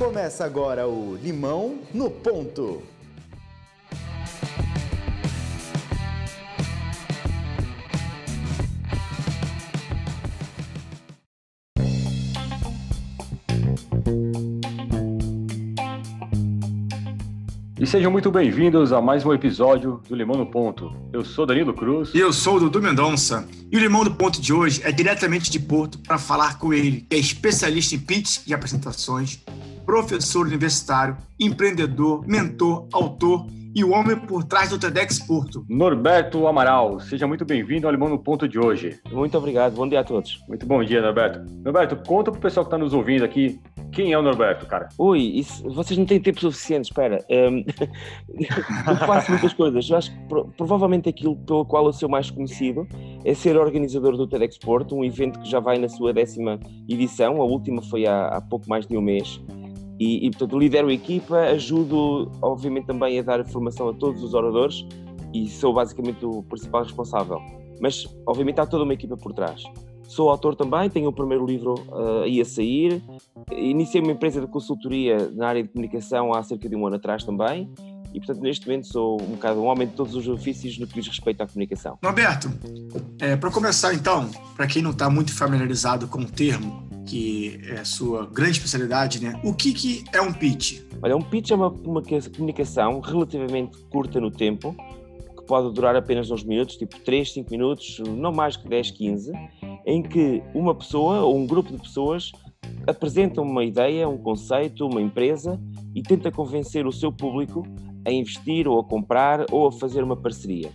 Começa agora o Limão no Ponto. Sejam muito bem-vindos a mais um episódio do Limão no Ponto. Eu sou Danilo Cruz. E eu sou o Dudu Mendonça. E o Limão do Ponto de hoje é diretamente de Porto para falar com ele, que é especialista em pitch e apresentações, professor universitário, empreendedor, mentor, autor e o homem por trás do TEDx Porto. Norberto Amaral, seja muito bem-vindo ao Limão no Ponto de hoje. Muito obrigado, bom dia a todos. Muito bom dia, Norberto. Norberto, conta pro pessoal que está nos ouvindo aqui, quem é o Norberto, cara? Ui, isso, vocês não têm tempo suficiente, espera. Um, eu faço muitas coisas. Eu acho que provavelmente aquilo pelo qual eu sou mais conhecido é ser organizador do TEDx Porto, um evento que já vai na sua décima edição, a última foi há, há pouco mais de um mês. E, e, portanto, lidero a equipa, ajudo, obviamente, também a dar formação a todos os oradores e sou basicamente o principal responsável. Mas, obviamente, há toda uma equipa por trás. Sou autor também, tenho o primeiro livro uh, aí a sair. Iniciei uma empresa de consultoria na área de comunicação há cerca de um ano atrás também. E, portanto, neste momento sou um bocado um homem de todos os ofícios no que diz respeito à comunicação. Roberto, é, para começar então, para quem não está muito familiarizado com o termo, que é a sua grande especialidade, né? O que, que é um pitch? Olha, um pitch é uma, uma comunicação relativamente curta no tempo, que pode durar apenas uns minutos, tipo 3, 5 minutos, não mais que 10, 15, em que uma pessoa ou um grupo de pessoas apresenta uma ideia, um conceito, uma empresa e tenta convencer o seu público a investir ou a comprar ou a fazer uma parceria.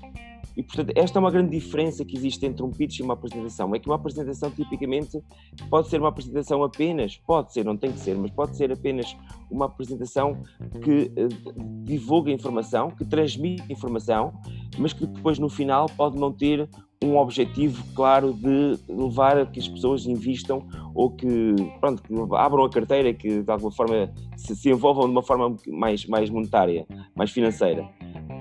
E, portanto, esta é uma grande diferença que existe entre um pitch e uma apresentação. É que uma apresentação, tipicamente, pode ser uma apresentação apenas, pode ser, não tem que ser, mas pode ser apenas uma apresentação que uh, divulga informação, que transmite informação, mas que depois, no final, pode não ter um objetivo claro de levar a que as pessoas invistam ou que, pronto, que abram a carteira, que de alguma forma se, se envolvam de uma forma mais, mais monetária, mais financeira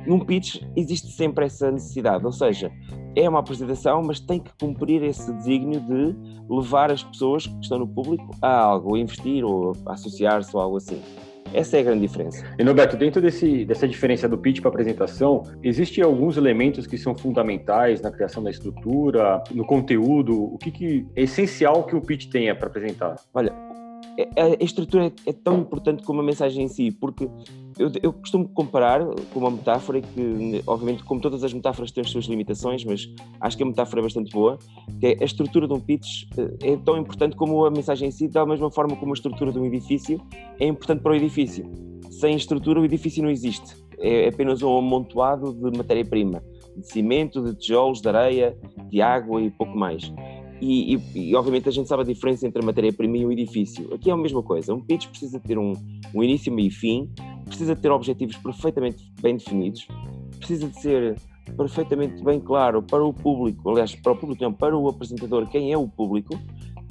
num pitch existe sempre essa necessidade, ou seja, é uma apresentação, mas tem que cumprir esse desígnio de levar as pessoas que estão no público a algo, a investir ou associar-se ou algo assim. Essa é a grande diferença. E Norberto, dentro desse, dessa diferença do pitch para apresentação, existem alguns elementos que são fundamentais na criação da estrutura, no conteúdo? O que, que é essencial que o pitch tenha para apresentar? Olha, a estrutura é tão importante como a mensagem em si, porque eu, eu, costumo comparar com uma metáfora que, obviamente, como todas as metáforas têm as suas limitações, mas acho que a metáfora é bastante boa, que é a estrutura de um pitch eh, é tão importante como a mensagem em si, da mesma forma como a estrutura de um edifício é importante para o edifício. Sem estrutura, o edifício não existe. É apenas um amontoado de matéria-prima, de cimento, de tijolos, de areia, de água e pouco mais. E, e, e, obviamente a gente sabe a diferença entre a matéria-prima e o edifício. Aqui é a mesma coisa. Um pitch precisa ter um, um início, meio e fim, precisa ter objetivos perfeitamente bem definidos, precisa de ser perfeitamente bem claro para o público, aliás, para o público não, para o apresentador, quem é o público,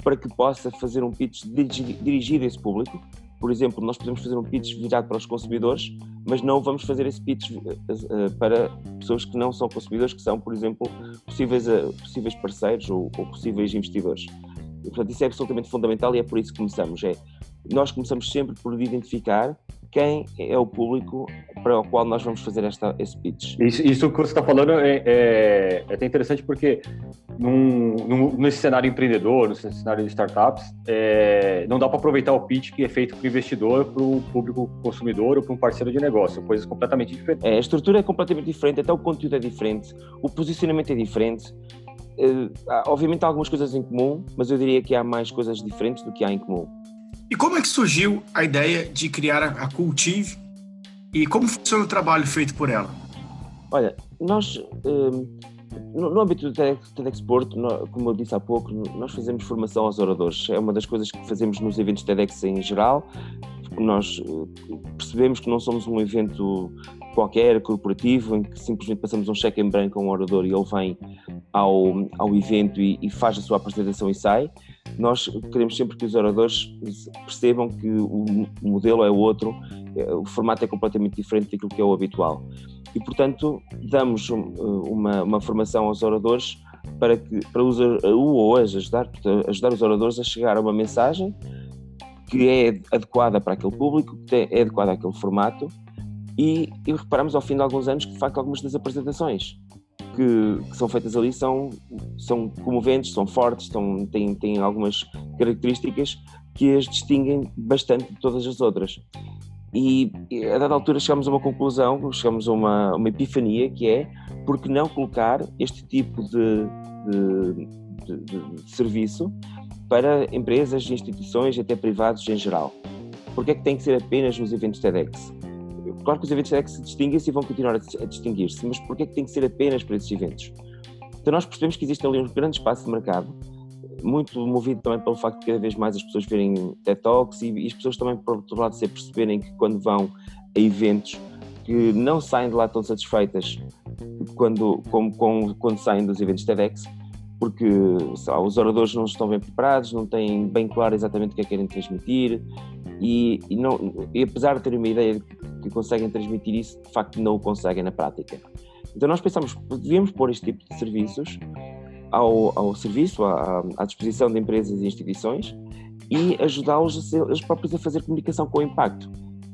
para que possa fazer um pitch dirigido a esse público. Por exemplo, nós podemos fazer um pitch virado para os consumidores, mas não vamos fazer esse pitch uh, para pessoas que não são consumidores, que são, por exemplo, possíveis, uh, possíveis parceiros ou, ou possíveis investidores. E, portanto, isso é absolutamente fundamental e é por isso que começamos. É, nós começamos sempre por identificar quem é o público para o qual nós vamos fazer esta, esse pitch. Isso, isso que você está falando é, é, é, até interessante porque num, num, nesse cenário empreendedor, nesse cenário de startups, é, não dá para aproveitar o pitch que é feito para o investidor, para o público consumidor ou para um parceiro de negócio, coisas completamente diferentes. É, a estrutura é completamente diferente, até o conteúdo é diferente, o posicionamento é diferente. Uh, obviamente há algumas coisas em comum, mas eu diria que há mais coisas diferentes do que há em comum. E como é que surgiu a ideia de criar a Cultive e como funciona o trabalho feito por ela? Olha, nós, um, no, âmbito do TEDx Porto, como eu disse há pouco, nós fazemos formação aos oradores. É uma das coisas que fazemos nos eventos TEDx em geral. Nós eh, percebemos que não somos um evento qualquer, corporativo, em que simplesmente passamos um cheque em branco a um orador e ele vem ao, ao evento e, e faz a sua apresentação e sai nós queremos sempre que os oradores percebam que o modelo é outro, é, o formato é completamente diferente daquilo que é o habitual. E, portanto, damos uma, uma formação aos oradores para que para os ou ajudar, ajudar os oradores a chegar a uma mensagem que é adequada para aquele público, que é adequada àquele formato, e, e reparamos ao fim de alguns anos que, de facto, algumas das apresentações que, que, são feitas ali são, são comoventes, são fortes, são, têm, têm algumas características que as distinguem bastante de todas as outras. E, a dada altura chegamos a uma conclusão, chegamos a uma, uma epifania que é por que não colocar este tipo de, de, de, de serviço para empresas, instituições, até privados em geral? Porque é que tem que ser apenas nos eventos TEDx? Claro que os eventos TEDx se distinguem-se e vão continuar a distinguir-se, mas porquê é que tem que ser apenas para esses eventos? Então nós percebemos que existe ali um grande espaço de mercado, muito movido também pelo facto de cada vez mais as pessoas verem TED Talks e, e as pessoas também, por outro lado, se perceberem que quando vão a eventos que não saem de lá tão satisfeitas quando, como, como, quando saem dos eventos TEDx, porque os oradores não estão bem preparados, não têm bem claro exatamente o que é que querem transmitir e, e, não, e apesar de terem uma ideia de que conseguem transmitir isso, de facto não o conseguem na prática. Então nós pensamos devíamos pôr este tipo de serviços ao, ao serviço, à, à, disposição de empresas e instituições e ajudá-los eles próprios a fazer comunicação com impacto.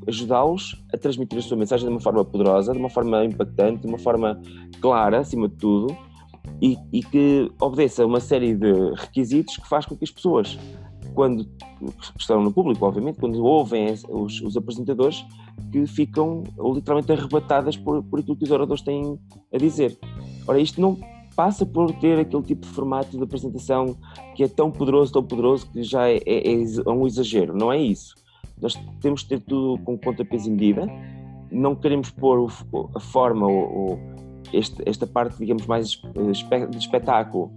Ajudá-los a transmitir a sua mensagem de uma forma poderosa, de uma forma impactante, de uma forma clara, acima de tudo, e, e que obedeça a uma série de requisitos que faz com que as pessoas, quando estão no público, obviamente, quando ouvem os, os apresentadores, que ficam literalmente arrebatadas por, por aquilo que os oradores têm a dizer. Ora, isto não passa por ter aquele tipo de formato de apresentação que é tão poderoso, tão poderoso, que já é, é, é um exagero. Não é isso. Nós temos que ter tudo com pontapés em medida. Não queremos pôr a forma ou, este, esta parte, digamos, mais de espetáculo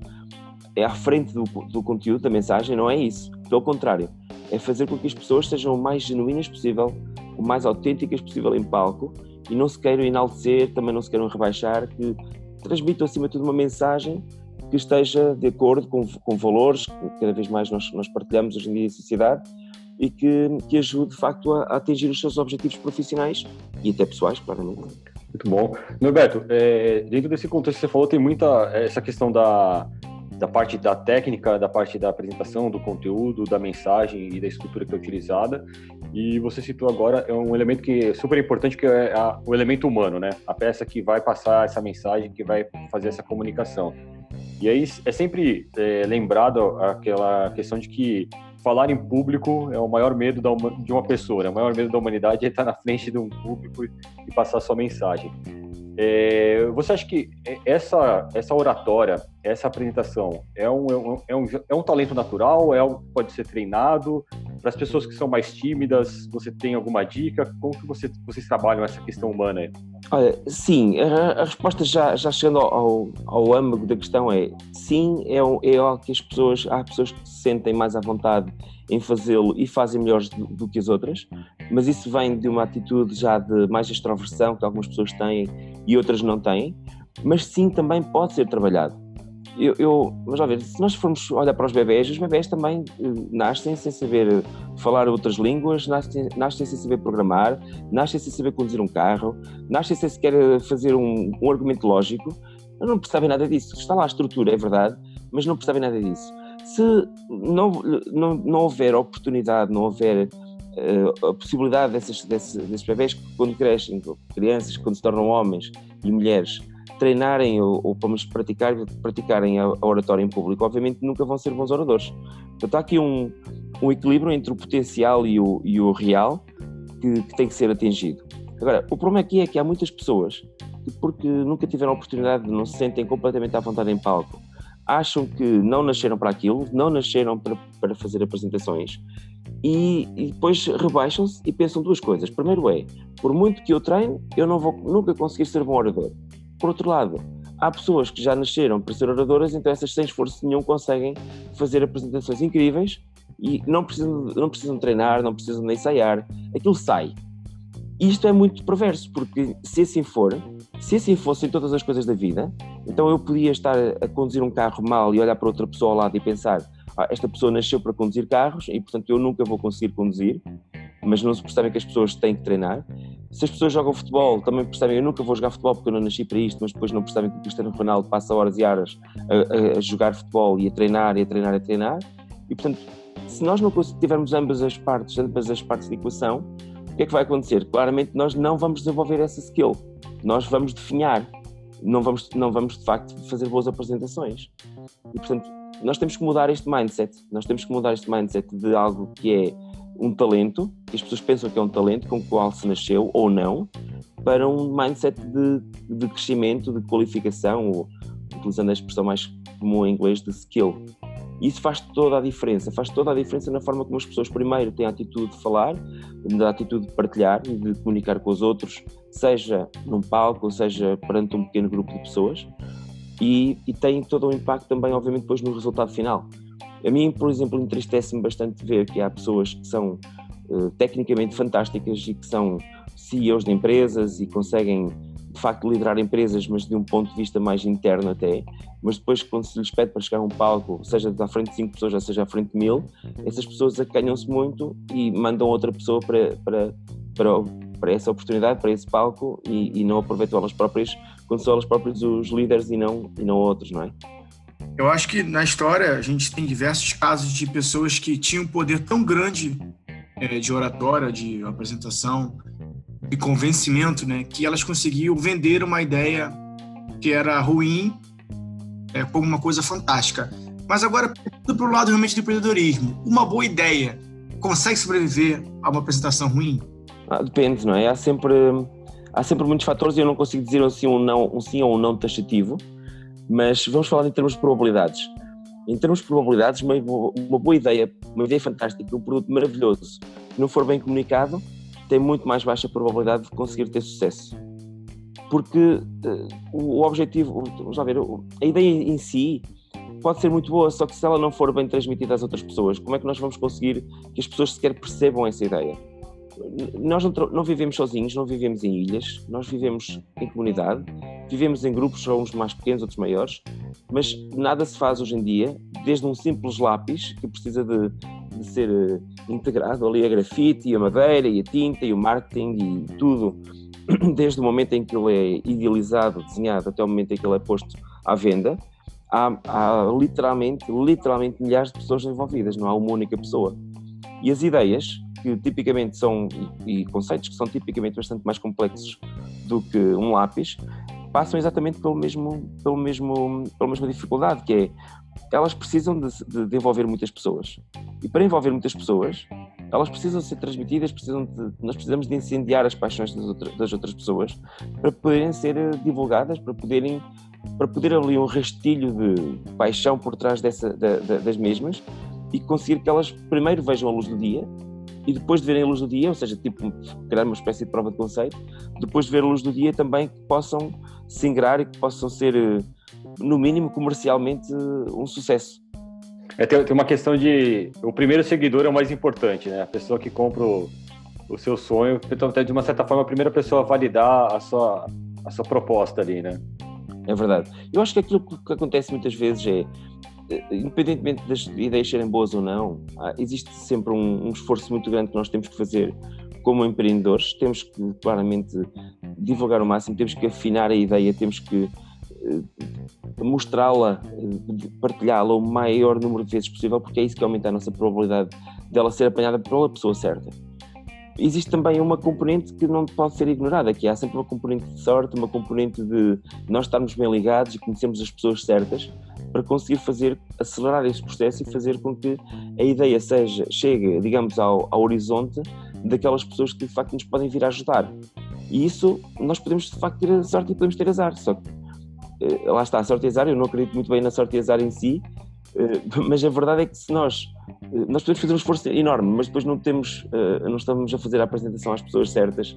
é à frente do, do conteúdo, da mensagem, não é isso. Pelo contrário, é fazer com que as pessoas sejam o mais genuínas possível, o mais autênticas possível em palco e não se queiram enaltecer, também não se queiram rebaixar, que transmitam acima de tudo uma mensagem que esteja de acordo com, com valores que cada vez mais nós, nós partilhamos hoje em dia em sociedade e que, que ajude de facto a, a atingir os seus objetivos profissionais e até pessoais, claramente. Muito bom. Norberto, é, dentro desse contexto que você falou, tem muita essa questão da, da parte da técnica, da parte da apresentação, do conteúdo, da mensagem e da estrutura que é utilizada. E você citou agora é um elemento que é super importante, que é a, o elemento humano, né? A peça que vai passar essa mensagem, que vai fazer essa comunicação. E aí é sempre é, lembrado aquela questão de que falar em público é o maior medo de uma pessoa, né? o maior medo da humanidade é estar na frente de um público e passar sua mensagem. É, você acha que essa, essa oratória, essa apresentação, é um, é um, é um é talento natural? É que pode ser treinado? Para as pessoas que são mais tímidas, você tem alguma dica? Como que você, vocês trabalham essa questão humana? Aí? Olha, sim, a, a, resposta já, já chegando ao, ao âmago da questão é sim, é, é algo que as pessoas, há pessoas que se sentem mais à vontade em fazê-lo e fazem melhores do, do, que as outras, mas isso vem de uma atitude já de mais extroversão que algumas pessoas têm e outras não têm, mas sim também pode ser trabalhado. Eu, eu, vamos lá ver, se nós formos olhar para os bebés, os bebés também uh, nascem sem saber falar outras línguas, nascem, nascem sem saber programar, nascem sem saber conduzir um carro, nascem sem sequer fazer um, um argumento lógico, não percebem nada disso. Está lá a estrutura, é verdade, mas não percebem nada disso. Se não, não, não houver oportunidade, não houver uh, a possibilidade desses, desses, desses bebés que quando crescem, crianças, quando se tornam homens e mulheres, treinarem ou, ou menos praticar, praticarem a, a oratória em público, obviamente nunca vão ser bons oradores. Portanto, há aqui um, um equilíbrio entre o potencial e o, e o real que, que, tem que ser atingido. Agora, o problema aqui é que há muitas pessoas que, porque nunca tiveram oportunidade, não se sentem completamente à vontade em palco, acham que não nasceram para aquilo, não nasceram para, para fazer apresentações e, e depois rebaixam-se e pensam duas coisas. Primeiro é, por muito que eu treine, eu não vou nunca conseguir ser bom orador. Por outro lado, há pessoas que já nasceram para ser oradoras, então essas sem esforço nenhum conseguem fazer apresentações incríveis e não precisam, não precisam treinar, não precisam de ensaiar, aquilo sai. Isto é muito perverso, porque se assim for, se assim fossem todas as coisas da vida, então eu podia estar a conduzir um carro mal e olhar para outra pessoa ao lado e pensar: ah, esta pessoa nasceu para conduzir carros e portanto eu nunca vou conseguir conduzir mas não se percebem que as pessoas têm que treinar. Se as pessoas jogam futebol, também percebem, eu nunca vou jogar futebol porque eu não nasci para isto, mas depois não percebem que o Cristiano Ronaldo passa horas e horas a, a, a jogar futebol e a treinar, e a treinar, e a treinar. E portanto, Se nós não tivermos ambas as partes, ambas as partes da equação, o que é que vai acontecer? Claramente nós não vamos desenvolver essa skill, nós vamos definhar, não vamos, não vamos de facto fazer boas apresentações. E portanto, nós temos que mudar este mindset, nós temos que mudar este mindset de algo que é um talento, que as pessoas pensam que é um talento com o qual se nasceu ou não, para um mindset de, de crescimento, de qualificação, ou utilizando a expressão mais comum em inglês, de skill. Isso faz toda a diferença, faz toda a diferença na forma como as pessoas primeiro têm a atitude de falar, a atitude de partilhar, de comunicar com os outros, seja num palco, seja perante um pequeno grupo de pessoas, e, e tem todo o impacto também, obviamente, depois no resultado final. A mim, por exemplo, entristece-me bastante ver que há pessoas que são uh, tecnicamente fantásticas e que são CEOs de empresas e conseguem de facto liderar empresas, mas de um ponto de vista mais interno até, mas depois quando se lhes pede para chegar a um palco, seja à frente de cinco pessoas, ou seja à frente de mil, essas pessoas acanham-se muito e mandam outra pessoa para, para, para, para essa oportunidade, para esse palco e, e, não aproveitam elas próprias, quando são elas próprias os líderes e não, e não outros, não é? Eu acho que na história a gente tem diversos casos de pessoas que tinham um poder tão grande é, de oratória, de apresentação, de convencimento, né, que elas conseguiam vender uma ideia que era ruim é, como uma coisa fantástica. Mas agora, para o lado realmente do empreendedorismo, uma boa ideia consegue sobreviver a uma apresentação ruim? Ah, depende, não é? Há sempre, há sempre muitos fatores e eu não consigo dizer sim ou um não, um sim ou um não taxativo, mas vamos falar em termos de probabilidades. Em termos de probabilidades, uma, uma boa ideia, uma ideia fantástica, um produto maravilhoso, que não for bem comunicado, tem muito mais baixa probabilidade de conseguir ter sucesso. Porque uh, o, objetivo, vamos lá ver, a ideia em si pode ser muito boa, só que se ela não for bem transmitida às outras pessoas, como é que nós vamos conseguir que as pessoas sequer percebam essa ideia? Nós não, não vivemos sozinhos, não vivemos em ilhas, nós vivemos em comunidade, vivemos em grupos, uns mais pequenos, outros maiores, mas nada se faz hoje em dia, desde um simples lápis que precisa de de ser uh, integrado ali a grafite e a madeira e a tinta e o marketing e tudo, desde o momento em que ele é idealizado, desenhado, até o momento em que ele é posto à venda, há, há literalmente, literalmente milhares de pessoas envolvidas, não há uma única pessoa. E as ideias, que tipicamente são, e, conceitos que são tipicamente bastante mais complexos do que um lápis, passam exatamente pelo mesmo, pelo mesmo, pela mesma dificuldade, que é elas precisam de, de, de, envolver muitas pessoas. E para envolver muitas pessoas, elas precisam ser transmitidas, precisam de, nós precisamos de incendiar as paixões das, outra, das outras pessoas para poderem ser divulgadas, para poderem para poder ali um rastilho de paixão por trás dessa, da, da, das mesmas e conseguir que elas primeiro vejam a luz do dia e depois de verem a luz do dia, ou seja, tipo, criar uma espécie de prova de conceito, depois de ver a luz do dia também que possam se ingrar e que possam ser eh, no mínimo comercialmente um sucesso. É, tem, tem, uma questão de. O primeiro seguidor é o mais importante, né? A pessoa que compra o, o seu sonho, então, de uma certa forma, a primeira pessoa a validar a sua, a sua proposta ali, né? É verdade. Eu acho que aquilo que acontece muitas vezes é, eh, independentemente das ideias serem boas ou não, existe sempre um, um esforço muito grande que nós temos que fazer como empreendedores. Temos que claramente divulgar o máximo, temos que afinar a ideia, temos que eh, mostrá-la, eh, partilhá-la o maior número de vezes possível, porque é isso que aumenta a nossa probabilidade dela ser apanhada pela pessoa certa. Existe também uma componente que não pode ser ignorada, que há sempre uma componente de sorte, uma componente de nós estarmos bem ligados e conhecermos as pessoas certas para conseguir fazer, acelerar esse processo e fazer com que a ideia seja, chegue, digamos, ao, ao horizonte daquelas pessoas que de facto nos podem vir a ajudar. E isso nós podemos de facto ter sorte e podemos ter azar. Só que eh, lá está, a sorte e azar, eu não acredito muito bem na sorte e azar em si, mas a verdade é que se nós eh, nós podemos fazer um esforço enorme, mas depois não temos, não estamos a fazer a apresentação às pessoas certas,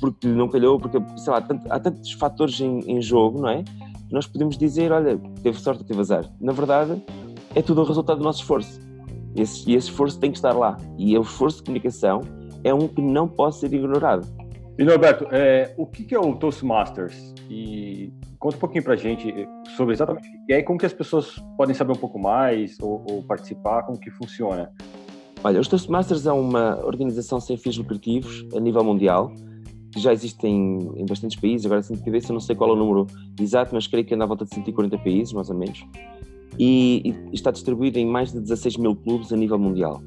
porque não calhou, porque sei lá, há tantos fatores em, em jogo, não é? Nós podemos dizer, olha, teve sorte, teve azar. Na verdade, é tudo o resultado do nosso esforço. Esse, e esse esforço tem que estar lá. E o esforço de comunicação é um que não pode ser ignorado. E Norberto, é, o que é o Toastmasters? E conta um pouquinho para a gente sobre exatamente e como que as pessoas podem saber um pouco mais ou, ou participar, como que funciona. Olha, os Toastmasters é uma organização sem fins lucrativos a nível mundial, que já existe em, em bastantes países, agora assim de cabeça não sei qual é o número exato, mas creio que anda à volta de 140 países, mais ou menos. e, e, está distribuído em mais de 16 mil clubes a nível mundial.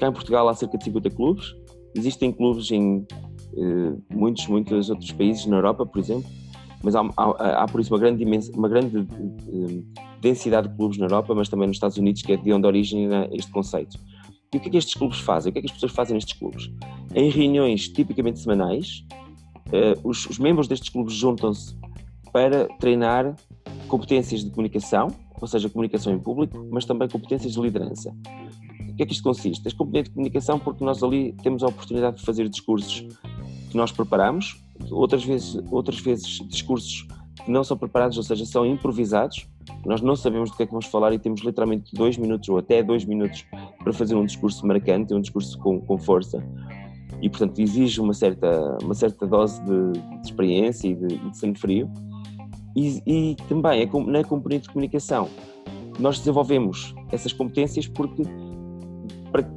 Cá em Portugal há cerca de 50 clubes, existem clubes em eh, muitos, muitos outros países, na Europa, por exemplo, mas há, há, há por isso uma grande, uma grande uh, densidade de clubes na Europa, mas também nos Estados Unidos, que é de onde origina este conceito. E o que é que estes clubes fazem? O que é que as pessoas fazem nestes clubes? Em reuniões tipicamente semanais, uh, os, os membros destes clubes juntam-se para treinar competências de comunicação, ou seja, comunicação em público, mas também competências de liderança. O que é que isto consiste? As competências de comunicação, porque nós ali temos a oportunidade de fazer discursos que nós preparamos, outras vezes, outras vezes discursos que não são preparados, ou seja, são improvisados. Nós não sabemos do que é que vamos falar e temos literalmente dois minutos ou até dois minutos para fazer um discurso marcante, um discurso com, com força. E, portanto, exige uma certa, uma certa dose de, de experiência e de, de sangue frio. E, e também é na componente de comunicação. Nós desenvolvemos essas competências porque,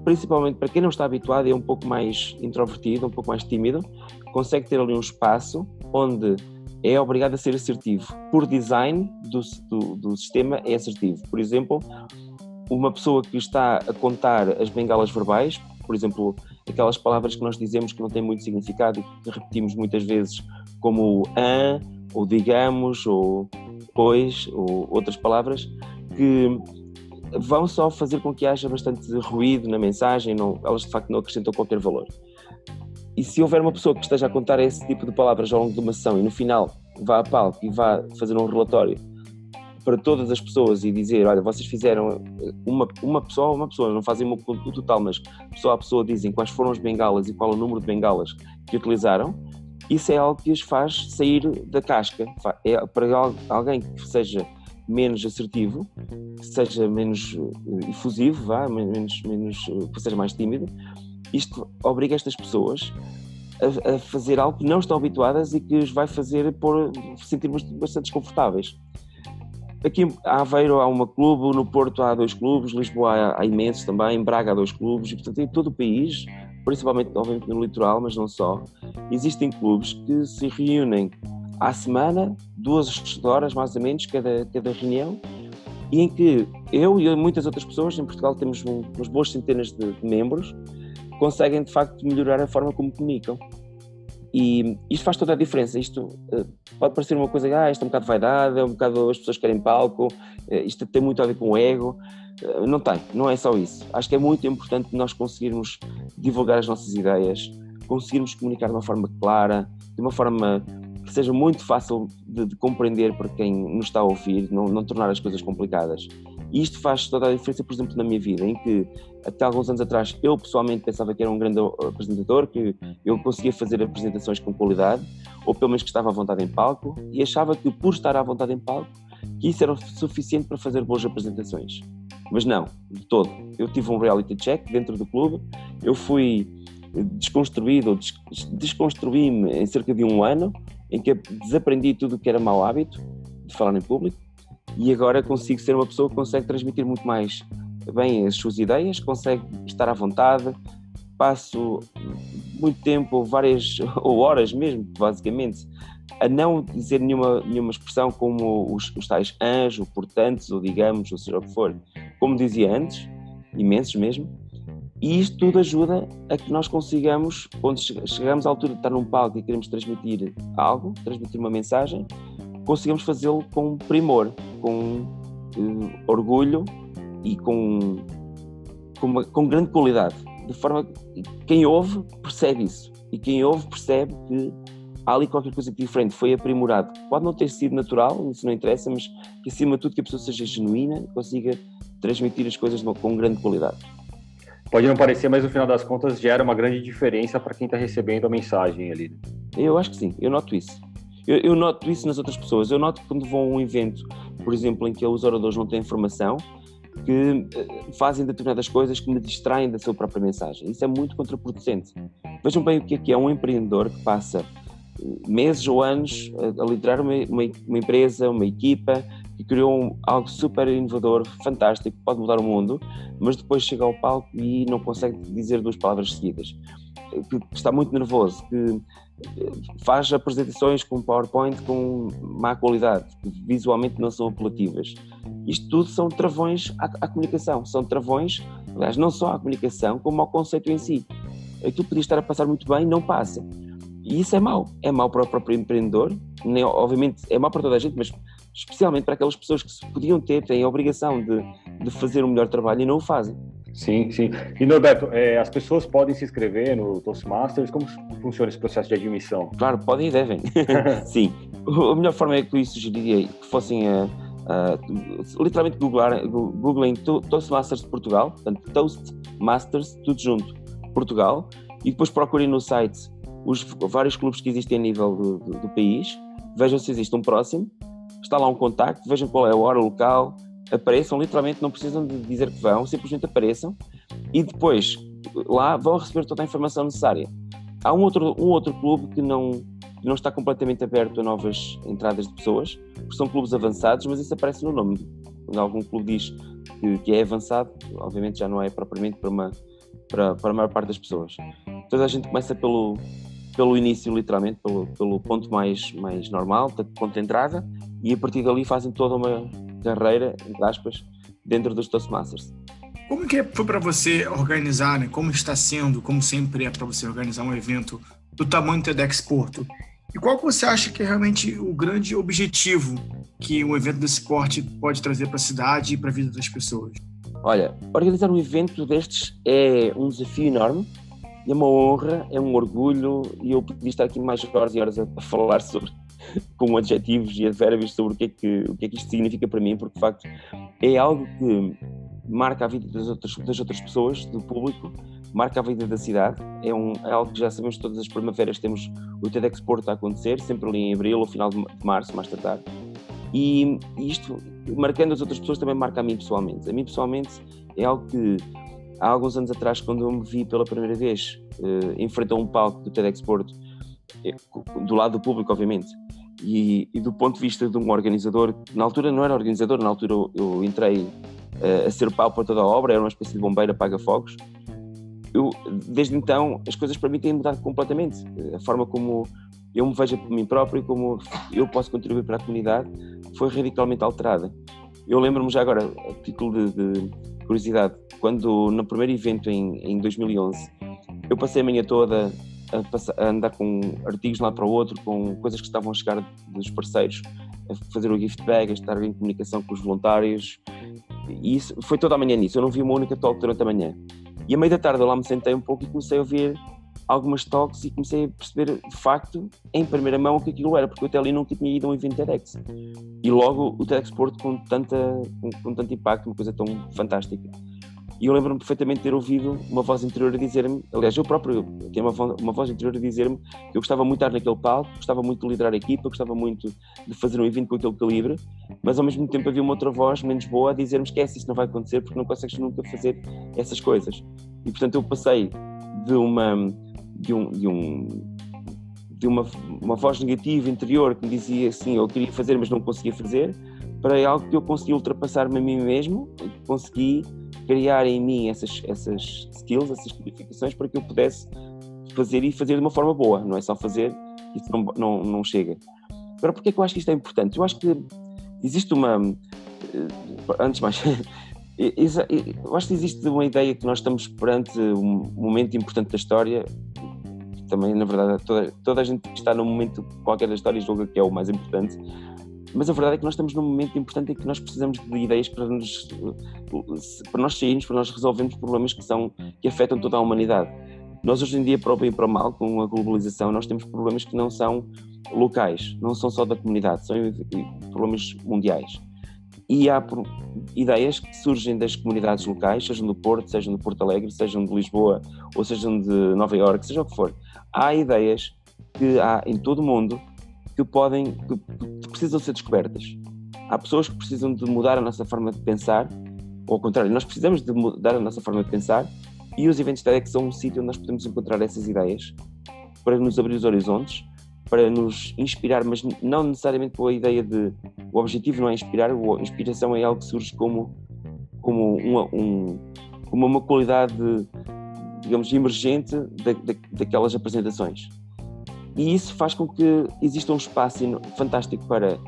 principalmente para quem não está habituado é um pouco mais introvertido, um pouco mais tímido, consegue ter ali um espaço onde é obrigado a ser assertivo. Por design do, do, do, sistema é assertivo. Por exemplo, uma pessoa que está a contar as bengalas verbais, por exemplo, aquelas palavras que nós dizemos que não têm muito significado e que repetimos muitas vezes, como an, ou digamos, ou pois, ou outras palavras, que vão só fazer com que haja bastante ruído na mensagem, não, elas de facto não acrescentam qualquer valor. E se houver uma pessoa que esteja a contar esse tipo de palavras ao longo de uma sessão e no final vá a palco e vá fazer um relatório para todas as pessoas e dizer, olha, vocês fizeram uma, uma pessoa, uma pessoa, não fazem o total, mas pessoa a pessoa dizem quais foram as bengalas e qual o número de bengalas que utilizaram, isso é algo que os faz sair da casca. É para alguém que seja menos assertivo, que seja menos eh, efusivo, vá, menos, menos, eh, que seja mais tímido, isto obriga estas pessoas a, a, fazer algo que não estão habituadas e que os vai fazer por sentir bastante desconfortáveis. Aqui em Aveiro há uma clube, no Porto há dois clubes, Lisboa há, há imensos também, em Braga há dois clubes, e portanto em todo o país, principalmente obviamente no litoral, mas não só, existem clubes que se reúnem à semana, duas horas mais ou menos cada, cada reunião, e em que eu e muitas outras pessoas, em Portugal temos um, umas boas centenas de, de membros, conseguem de facto melhorar a forma como comunicam. E isto faz toda a diferença. Isto uh, pode parecer uma coisa, ah, isto é um bocado vaidade, é um bocado as pessoas querem palco, uh, isto tem muito a ver com o ego. Uh, não tem, não é só isso. Acho que é muito importante nós conseguirmos divulgar as nossas ideias, conseguirmos comunicar de uma forma clara, de uma forma que seja muito fácil de, de compreender para quem nos está a ouvir, não, não tornar as coisas complicadas. E isto faz toda a diferença, por exemplo, na minha vida, em que até alguns anos atrás eu pessoalmente pensava que era um grande apresentador, que eu conseguia fazer apresentações com qualidade, ou pelo menos que estava à vontade em palco, e achava que por estar à vontade em palco, que isso era suficiente para fazer boas apresentações. Mas não, de todo. Eu tive um reality check dentro do clube, eu fui desconstruído, des desconstruí-me em cerca de um ano, em que desaprendi tudo o que era mau hábito de falar em público, e agora consigo ser uma pessoa que consegue transmitir muito mais bem as suas ideias, consegue estar à vontade, passo muito tempo, várias ou horas mesmo, basicamente, a não dizer nenhuma, nenhuma expressão como os, os tais anjos, portantes, ou digamos, ou seja o que for, como dizia antes, imensos mesmo, e isto tudo ajuda a que nós consigamos, quando chegamos à altura de estar num palco e queremos transmitir algo, transmitir uma mensagem, conseguimos fazê-lo com primor, com uh, orgulho e com, com, uma, com grande qualidade. De forma que quem ouve percebe isso. E quem ouve percebe que há ali qualquer coisa diferente, foi aprimorado. Pode não ter sido natural, isso não interessa, mas que acima de tudo que a pessoa seja genuína, consiga transmitir as coisas com grande qualidade. Pode não parecer, mas no final das contas gera uma grande diferença para quem está recebendo a mensagem ali. Eu acho que sim, eu noto isso. Eu, eu, noto isso nas outras pessoas. Eu noto que quando vão a um evento, por exemplo, em que os oradores não têm informação, que uh, fazem determinadas coisas que me distraem da sua própria mensagem. Isso é muito contraproducente. Vejam bem o que é que é um empreendedor que passa eh, meses ou anos a, a liderar uma, uma, uma, empresa, uma equipa, que criou um, algo super inovador, fantástico, pode mudar o mundo, mas depois chega ao palco e não consegue dizer duas palavras seguidas. Que está muito nervoso, que faz apresentações com PowerPoint com má qualidade, que visualmente não são apelativas. Isto tudo são travões à, à, comunicação, são travões, aliás, não só à comunicação, como ao conceito em si. Aquilo podia estar a passar muito bem, não passa. E isso é mau. É mau para o próprio empreendedor, nem, obviamente é mau para toda a gente, mas especialmente para aquelas pessoas que podiam ter, têm a obrigação de, de fazer um melhor trabalho e não o fazem. Sim, sim. E Norberto, é, as pessoas podem se inscrever no Toastmasters? Como funciona esse processo de admissão? Claro, podem e devem. sim. A melhor forma é que eu sugeriria que fossem a. Uh, literalmente googlar, googlem Toastmasters de Portugal, portanto Toastmasters, tudo junto, Portugal, e depois procurem no site os vários clubes que existem a nível do, do, do país, vejam se existe um próximo, está lá um contacto, vejam qual é a hora, o local, apareçam, literalmente não precisam de dizer que vão, simplesmente apareçam e depois lá vão receber toda a informação necessária. Há um outro, um outro clube que não, que não está completamente aberto a novas entradas de pessoas, porque são clubes avançados, mas isso aparece no nome. Quando algum clube diz que, que é avançado, obviamente já não é propriamente para, uma, para, para a maior parte das pessoas. Toda a gente começa pelo, pelo início, literalmente, pelo, pelo ponto mais, mais normal, ponto de entrada, e a partir dali fazem toda uma carreira, entre aspas, dentro dos Toastmasters. Como que foi para você organizar, né? como está sendo, como sempre é para você organizar um evento do tamanho do TEDx Porto? E qual que você acha que é realmente o grande objetivo que um evento desse porte pode trazer para a cidade e para a vida das pessoas? Olha, organizar um evento destes é um desafio enorme, é uma honra, é um orgulho e eu podia estar aqui mais horas e horas a, falar sobre com adjetivos e advérbios sobre o que, é que, o que é que isto significa para mim, porque de facto é algo que marca a vida das outras, das outras pessoas, do público, marca a vida da cidade. É, um, é algo que já sabemos todas as primaveras temos o TEDx Porto a acontecer, sempre ali em abril ou final de março, mais tarde. E isto, marcando as outras pessoas, também marca a mim pessoalmente. A mim pessoalmente é algo que há alguns anos atrás, quando eu me vi pela primeira vez uh, enfrentar um palco do TEDx Porto, eh, do lado do público, obviamente, e, e, do ponto de vista de um organizador, na altura não era organizador, na altura eu, eu entrei uh, a ser o pau para toda a obra, era uma espécie de bombeiro apaga-fogos. Eu, desde então, as coisas para mim têm mudado completamente. A forma como eu me vejo por mim próprio, como eu posso contribuir para a comunidade, foi radicalmente alterada. Eu lembro-me já agora, a título de, de, curiosidade, quando no primeiro evento em, em 2011, eu passei a manhã toda a, passar, a, andar com artigos lado para o outro, com coisas que estavam a chegar dos parceiros, a fazer o gift bag, a estar em comunicação com os voluntários. E isso foi toda a manhã nisso. Eu não vi uma única talk durante a manhã. E a meio da tarde eu lá me sentei um pouco e comecei a ouvir algumas talks e comecei a perceber de facto, em primeira mão, o que aquilo era, porque eu até ali nunca tinha ido a um evento TEDx. E logo o TEDx Porto com, tanta, com, com tanto impacto, uma coisa tão fantástica. E eu lembro-me perfeitamente de ter ouvido uma voz interior a dizer-me, aliás, eu próprio tinha uma, voz, uma voz interior a dizer-me que eu gostava muito de estar naquele palco, gostava muito de liderar a equipa, gostava muito de fazer um evento com aquele calibre, mas ao mesmo tempo havia uma outra voz menos boa a dizer-me: esquece, isso não vai acontecer porque não consegues nunca fazer essas coisas. E portanto eu passei de uma. de um. De um de uma, uma voz negativa interior que me dizia assim, eu queria fazer, mas não conseguia fazer, para algo que eu consegui ultrapassar-me a mim mesmo, consegui criar em mim essas, essas skills, essas qualificações para que eu pudesse fazer e fazer de uma forma boa, não é só fazer, isso não, não, não chega. Agora, porquê é que eu acho que isto é importante? Eu acho que existe uma. Eh, antes mais, eu acho que existe uma ideia que nós estamos perante um momento importante da história. Também, na verdade, toda, toda a gente que está num momento qualquer da história julga que é o mais importante mas a verdade é que nós estamos num momento importante em que nós precisamos de ideias para nos, para nós sairmos, para nós resolvermos problemas que, são, que afetam toda a humanidade. Nós hoje em dia, para o bem e para o mal, com a globalização, nós temos problemas que não são locais, não são só da comunidade, são problemas mundiais. E há ideias que surgem das comunidades locais, sejam do Porto, sejam do Porto Alegre, sejam de Lisboa ou sejam de Nova Iorque, seja o que for. Há ideias que há em todo o mundo que podem, que precisam ser descobertas. Há pessoas que precisam de mudar a nossa forma de pensar, ou ao contrário, nós precisamos de mudar a nossa forma de pensar e os eventos TEDx são um sítio onde nós podemos encontrar essas ideias para nos abrir os horizontes, para nos inspirar, mas não necessariamente com a ideia de o objetivo não é inspirar, a inspiração é algo que surge como, como uma, um, como uma qualidade, digamos, emergente da, da, daquelas apresentações. E isso faz com que exista um espaço fantástico para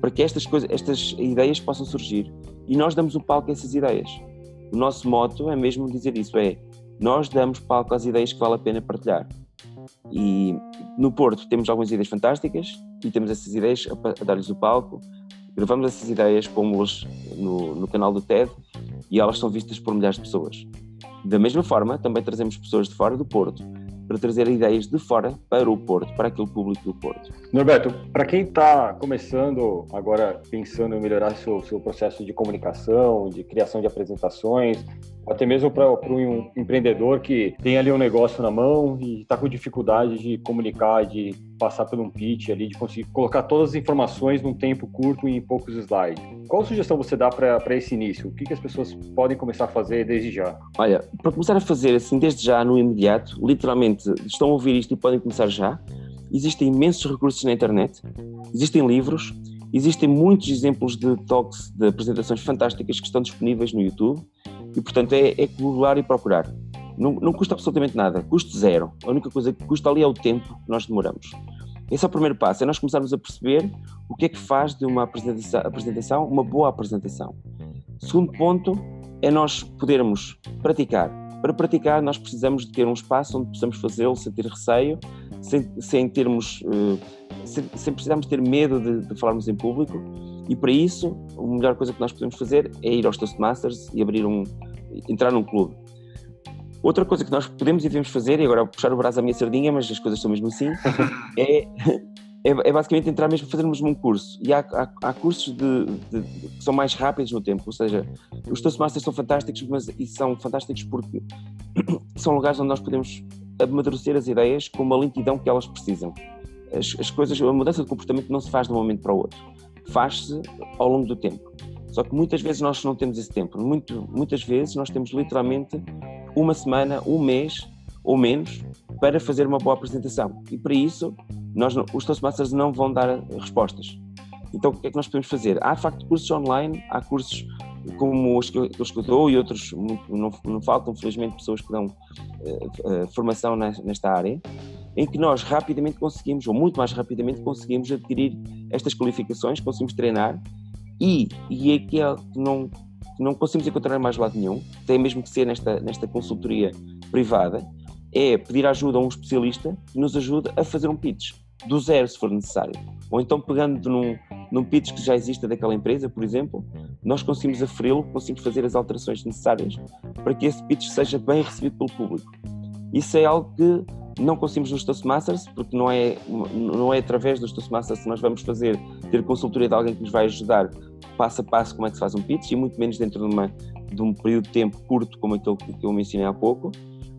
para que estas, coisas, estas ideias possam surgir. E nós damos o palco a essas ideias. O nosso moto é mesmo dizer isso, é nós damos palco às ideias que vale a pena partilhar. E no Porto temos algumas ideias fantásticas e temos essas ideias a, a dar-lhes o palco. Gravamos essas ideias, pomos no, no canal do TED e elas são vistas por milhares de pessoas. Da mesma forma, também trazemos pessoas de fora do Porto para trazer ideias de fora para o Porto, para aquele público do Porto. Norberto, para quem está começando agora, pensando em melhorar seu, seu processo de comunicação, de criação de apresentações, até mesmo para um empreendedor que tem ali um negócio na mão e está com dificuldade de comunicar, de passar por um pitch ali, de conseguir colocar todas as informações num tempo curto e em poucos slides. Qual sugestão você dá para esse início? O que, que as pessoas podem começar a fazer desde já? Olha, para começar a fazer assim desde já, no imediato, literalmente estão a ouvir isto e podem começar já. Existem imensos recursos na internet, existem livros, existem muitos exemplos de talks, de apresentações fantásticas que estão disponíveis no YouTube e, portanto, é, é e procurar. Não, não, custa absolutamente nada, custo zero. A única coisa que custa ali é o tempo que nós demoramos. Esse é o primeiro passo, é nós começarmos a perceber o que é que faz de uma apresentação, uma boa apresentação. Segundo ponto é nós podermos praticar. Para praticar, nós precisamos de ter um espaço onde possamos fazê-lo sem ter receio, sem, sem termos, uh, sem, sem, precisarmos ter medo de, de falarmos em público e para isso, a melhor coisa que nós podemos fazer é ir aos Toastmasters e abrir um, entrar num clube. Outra coisa que nós podemos e devemos fazer, e agora puxar o braço à minha sardinha, mas as coisas são mesmo assim, é, é, é, basicamente entrar mesmo, fazermos um curso. E há, há, há cursos de, de, de, que são mais rápidos no tempo, ou seja, os Toastmasters são fantásticos, mas e são fantásticos porque são lugares onde nós podemos amadurecer as ideias com uma lentidão que elas precisam. As, as coisas, a mudança de comportamento não se faz de um momento para o outro faz-se ao longo do tempo. Só que muitas vezes nós não temos esse tempo. Muito, muitas vezes nós temos literalmente uma semana, um mês ou menos para fazer uma boa apresentação. E para isso, nós, os Toastmasters não vão dar respostas. Então, o que é que nós podemos fazer? Há, de facto, cursos online, há cursos como os que eu, os que eu dou e outros, não, não faltam, felizmente, pessoas que dão uh, uh, formação nesta área, em que nós rapidamente conseguimos, ou muito mais rapidamente, conseguimos adquirir estas qualificações, conseguimos treinar e, e é que não, não conseguimos encontrar mais lado nenhum, tem mesmo que ser nesta, nesta consultoria privada, é pedir ajuda a um especialista que nos ajude a fazer um pitch, do zero se for necessário. Ou então pegando num, num pitch que já exista daquela empresa, por exemplo, nós conseguimos aferi-lo, conseguimos fazer as alterações necessárias para que esse pitch seja bem recebido pelo público. Isso é algo que não conseguimos nos Toastmasters, porque não é, não é através dos Toastmasters que nós vamos fazer, ter consultoria de alguém que nos vai ajudar passo a passo como é que se faz um pitch, e muito menos dentro de, uma, de um período de tempo curto como aquele que eu mencionei há pouco.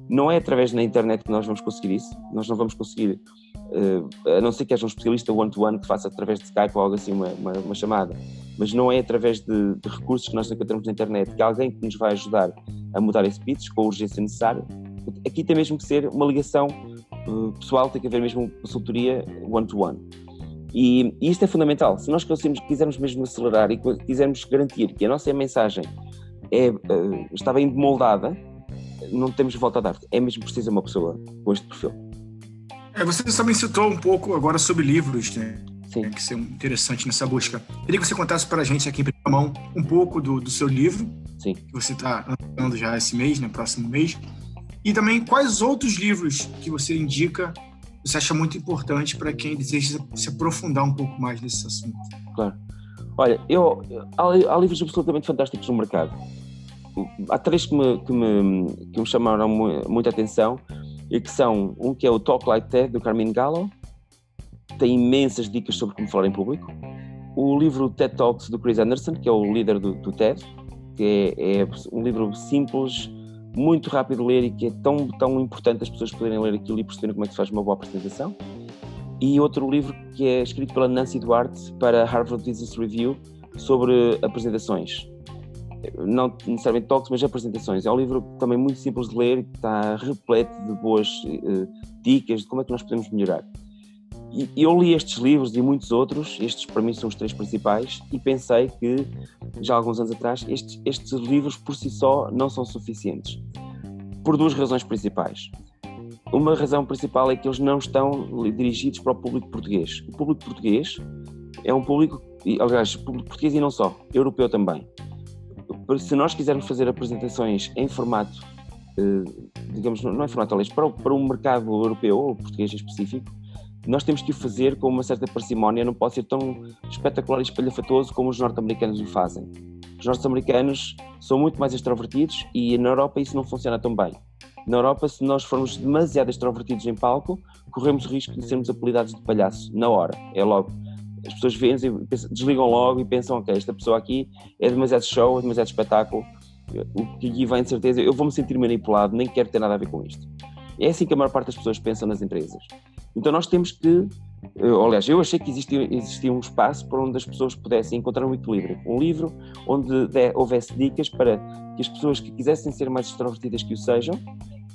Não é através da internet que nós vamos conseguir isso, nós não vamos conseguir, uh, a não ser que haja um especialista one-to-one -one que faça através de Skype ou algo assim, uma, uma, uma chamada, mas não é através de, de recursos que nós encontramos na internet que alguém que nos vai ajudar a mudar esse pitch com a urgência necessária. Aqui tem mesmo que ser uma ligação pessoal, tem que haver mesmo consultoria one-to-one. E, e, isto é fundamental. Se nós quisermos mesmo acelerar e quisermos garantir que a nossa mensagem é, uh, está bem moldada, não temos volta a dar. É mesmo preciso uma pessoa com este perfil. É, você também citou um pouco agora sobre livros, né? Sim. que ser interessante nessa busca. Queria que você contasse para a gente aqui em primeira mão um pouco do, do seu livro, Sim. que você está lançando já esse mês, no né, próximo mês, e também quais outros livros que você indica, você acha muito importante para quem deseja se aprofundar um pouco mais nesse assunto. Claro. Olha, eu, há, há livros absolutamente fantásticos no mercado. Há três que me, que me, que me chamaram muita atenção e que são um que é o Talk Like TED do Carmine Gallo, tem imensas dicas sobre como falar em público. O livro TED Talks do Chris Anderson, que é o líder do, do TED, que é, é, um livro simples, muito rápido de ler e que é tão, tão importante as pessoas poderem ler aquilo e perceberem como é que se faz uma boa apresentação. E outro livro que é escrito pela Nancy Duarte para Harvard Business Review sobre apresentações. Não necessariamente talks, mas apresentações. É um livro também muito simples de ler, que está repleto de boas uh, dicas de como é que nós podemos melhorar. E eu li estes livros e muitos outros, estes para mim são os três principais, e pensei que, já há alguns anos atrás, estes, estes livros por si só não são suficientes. Por duas razões principais. Uma razão principal é que eles não estão dirigidos para o público português. O público português é um público aliás, público português e não só, europeu também. Se nós quisermos fazer apresentações em formato, digamos, não é formato, aliás, para, para um mercado europeu ou português específico, nós temos que o fazer com uma certa parcimónia, não pode ser tão espetacular e espalhafatoso como os norte-americanos o fazem. Os norte-americanos são muito mais extrovertidos e na Europa isso não funciona tão bem. Na Europa, se nós formos demasiado extrovertidos em palco, corremos o risco de sermos apelidados de palhaço, na hora, é logo. As pessoas veem desligam logo e pensam, ok, esta pessoa aqui é demasiado show, é demasiado espetáculo, o que aqui vem de certeza, eu vou-me sentir manipulado, nem quero ter nada a ver com isto. É assim que a maior parte das pessoas pensam nas empresas. Então nós temos que, aliás, eu achei que existia, existia um espaço para onde as pessoas pudessem encontrar um equilíbrio. Um livro onde houvesse dicas para que as pessoas que quisessem ser mais extrovertidas que o sejam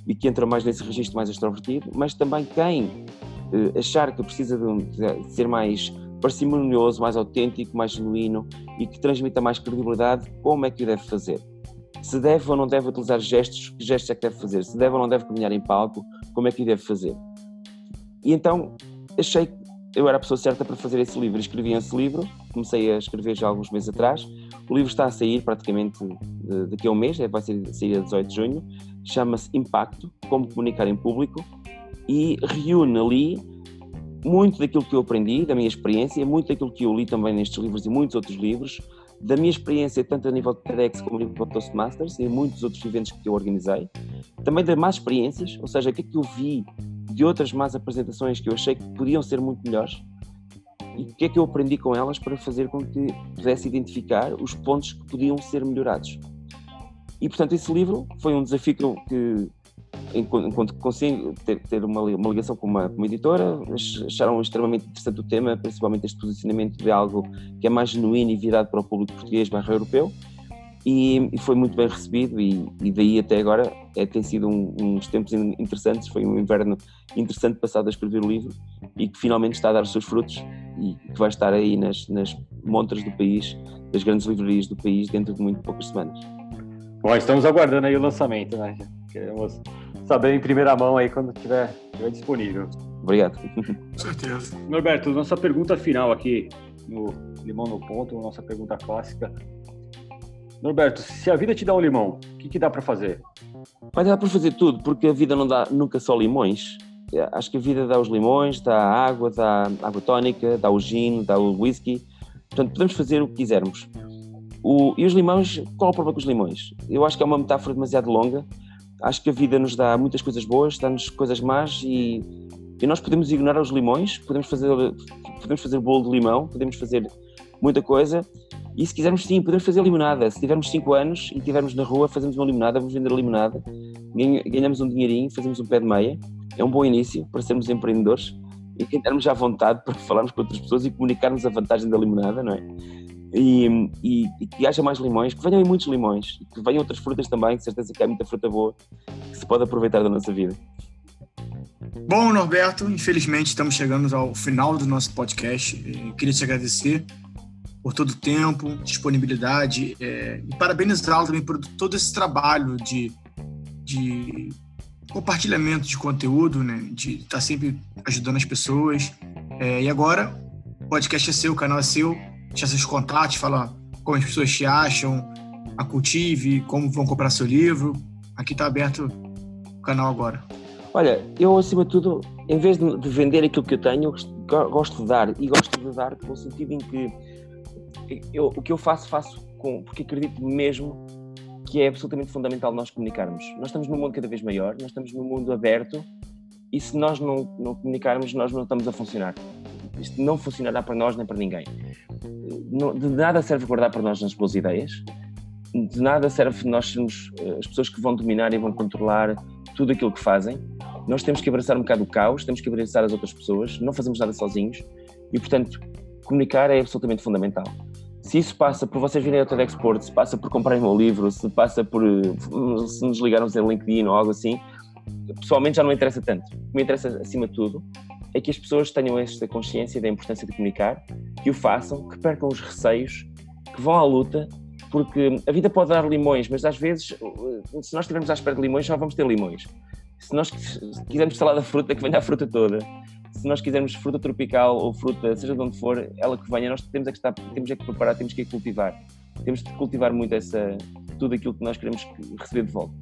e que entram mais nesse registro mais extrovertido, mas também quem eh, achar que precisa de, de ser mais parcimonioso, mais autêntico, mais genuíno e que transmita mais credibilidade, como é que o deve fazer? Se deve ou não deve utilizar gestos, que gestos é que deve fazer? Se deve ou não deve caminhar em palco, como é que o deve fazer? E então achei que eu era a pessoa certa para fazer esse livro. Escrevi esse livro, comecei a escrever já alguns meses atrás. O livro está a sair praticamente daqui a um mês, é, vai sair a 18 de junho. Chama-se Impacto: Como Comunicar em Público e reúne ali muito daquilo que eu aprendi, da minha experiência, muito daquilo que eu li também nestes livros e muitos outros livros, da minha experiência tanto a nível de TEDx como a nível de Toastmasters e muitos outros eventos que eu organizei, também de más experiências, ou seja, o que é que eu vi de outras más apresentações que eu achei que podiam ser muito melhores e o que é que eu aprendi com elas para fazer com que pudesse identificar os pontos que podiam ser melhorados. E portanto, esse livro foi um desafio que, eu, que enquanto consigo ter, ter uma, uma, ligação com uma, uma, editora, acharam extremamente interessante o tema, principalmente este posicionamento de algo que é mais genuíno e virado para o público português barra europeu, e, e, foi muito bem recebido e, e daí até agora é, tem sido um, uns tempos interessantes, foi um inverno interessante passado a escrever o livro e que finalmente está a dar os seus frutos e que vai estar aí nas, nas montras do país, das grandes livrarias do país dentro de muito poucas semanas. Bom, estamos aguardando aí o lançamento, né? Queremos saber em primeira mão aí quando estiver disponível. Obrigado. Com certeza. Norberto, nossa pergunta final aqui no Limão no Ponto, nossa pergunta clássica. Norberto, se a vida te dá um limão, o que, que dá para fazer? Vai dar para fazer tudo, porque a vida não dá nunca só limões. É, acho que a vida dá os limões, dá água, dá água tónica, dá o gin, dá o whisky. Portanto, podemos fazer o que quisermos. O, e os limões, qual é o problema com os limões? Eu acho que é uma metáfora demasiado longa. Acho que a vida nos dá muitas coisas boas, dá-nos coisas más e, e nós podemos ignorar os limões, podemos fazer, podemos fazer bolo de limão, podemos fazer muita coisa e se quisermos, sim, podemos fazer limonada. Se tivermos 5 anos e estivermos na rua, fazemos uma limonada, vamos vender a limonada, ganhamos um dinheirinho, fazemos um pé de meia. É um bom início para sermos empreendedores e termos já vontade para falarmos com outras pessoas e comunicarmos a vantagem da limonada, não é? E, e, e, que haja mais limões, que venham muitos limões, que venham outras frutas também, que certeza que há muita fruta boa que se pode aproveitar da nossa vida. Bom, Norberto, infelizmente estamos chegando ao final do nosso podcast. Eu queria te agradecer por todo o tempo, disponibilidade é, e parabenizá-lo também por todo esse trabalho de, de compartilhamento de conteúdo, né, de estar tá sempre ajudando as pessoas. É, e agora, o podcast é seu, o canal é seu, deixa seus contatos, fala como as pessoas te acham, a cultive, como vão comprar seu livro. Aqui está aberto o canal agora. Olha, eu acima de tudo, em vez de vender aquilo que eu tenho, gosto de dar e gosto de dar no sentido em que eu, o que eu faço, faço com, porque acredito mesmo que é absolutamente fundamental nós comunicarmos. Nós estamos num mundo cada vez maior, nós estamos num mundo aberto e se nós não, não comunicarmos, nós não estamos a funcionar. Isto não funcionará para nós nem para ninguém. de nada serve guardar para nós as boas ideias, de nada serve nós sermos eh, as pessoas que vão dominar e vão controlar tudo aquilo que fazem. Nós temos que abraçar um bocado o caos, temos que abraçar as outras pessoas, não fazemos nada sozinhos e, portanto, comunicar é absolutamente fundamental. Se isso passa por vocês virem ao TEDx Export, se passa por comprarem o meu livro, se passa por eh, se nos ligarmos em LinkedIn ou algo assim, pessoalmente já não me interessa tanto. O que me interessa, acima de tudo, é que as pessoas tenham esta consciência da importância de comunicar, que o façam, que percam os receios, que vão à luta, porque a vida pode dar limões, mas às vezes, eh, se nós estivermos à espera de limões, só vamos ter limões. Se nós quisermos salada da fruta, que venha a fruta toda se nós quisermos fruta tropical ou fruta, seja de onde for, ela que venha, nós temos é que estar, temos é que preparar, temos que cultivar. Temos de cultivar muito essa, tudo aquilo que nós queremos receber de volta.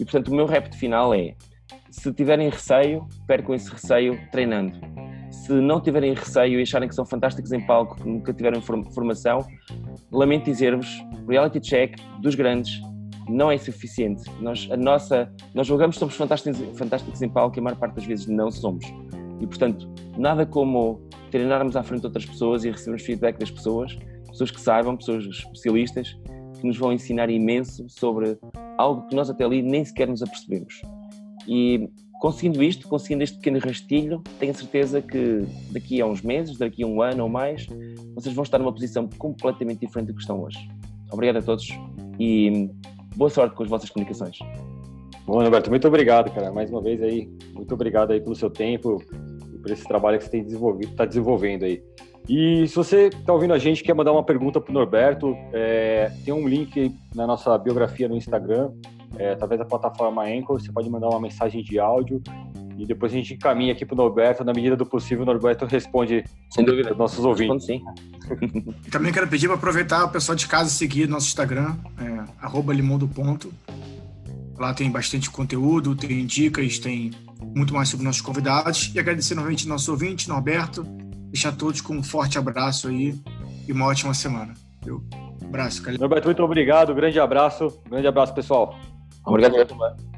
E portanto, o meu repto final é: se tiverem receio, percam esse receio treinando. Se não tiverem receio e acharem que são fantásticos em palco, que nunca tiveram formação, lamento dizer-vos: reality check dos grandes não é suficiente. Nós, a nossa, nós julgamos que somos fantásticos, fantásticos em palco e a maior parte das vezes não somos. E portanto, nada como treinarmos à frente de outras pessoas e recebermos feedback das pessoas, pessoas que saibam, pessoas especialistas, que nos vão ensinar imenso sobre algo que nós até ali nem sequer nos apercebemos. E conseguindo isto, conseguindo este pequeno rastilho, tenho certeza que daqui a uns meses, daqui a um ano ou mais, vocês vão estar numa posição completamente diferente do que estão hoje. Obrigado a todos e boa sorte com as vossas comunicações. Bom, Roberto, muito obrigado, cara. Mais uma vez aí, muito obrigado aí pelo seu tempo por esse trabalho que você tem desenvolvido, está desenvolvendo aí. E se você está ouvindo a gente quer mandar uma pergunta para o Norberto, é, tem um link na nossa biografia no Instagram, é, através da plataforma Anchor, você pode mandar uma mensagem de áudio e depois a gente encaminha aqui para o Norberto, na medida do possível, o Norberto responde Sem dúvida. aos nossos ouvintes. Sim. Também quero pedir para aproveitar o pessoal de casa seguir nosso Instagram, é, limão do ponto. Lá tem bastante conteúdo, tem dicas, tem muito mais sobre nossos convidados. E agradecer novamente ao nosso ouvinte, Norberto. Deixar todos com um forte abraço aí e uma ótima semana. Um abraço, Norberto, muito obrigado. Grande abraço. Grande abraço, pessoal. Obrigado,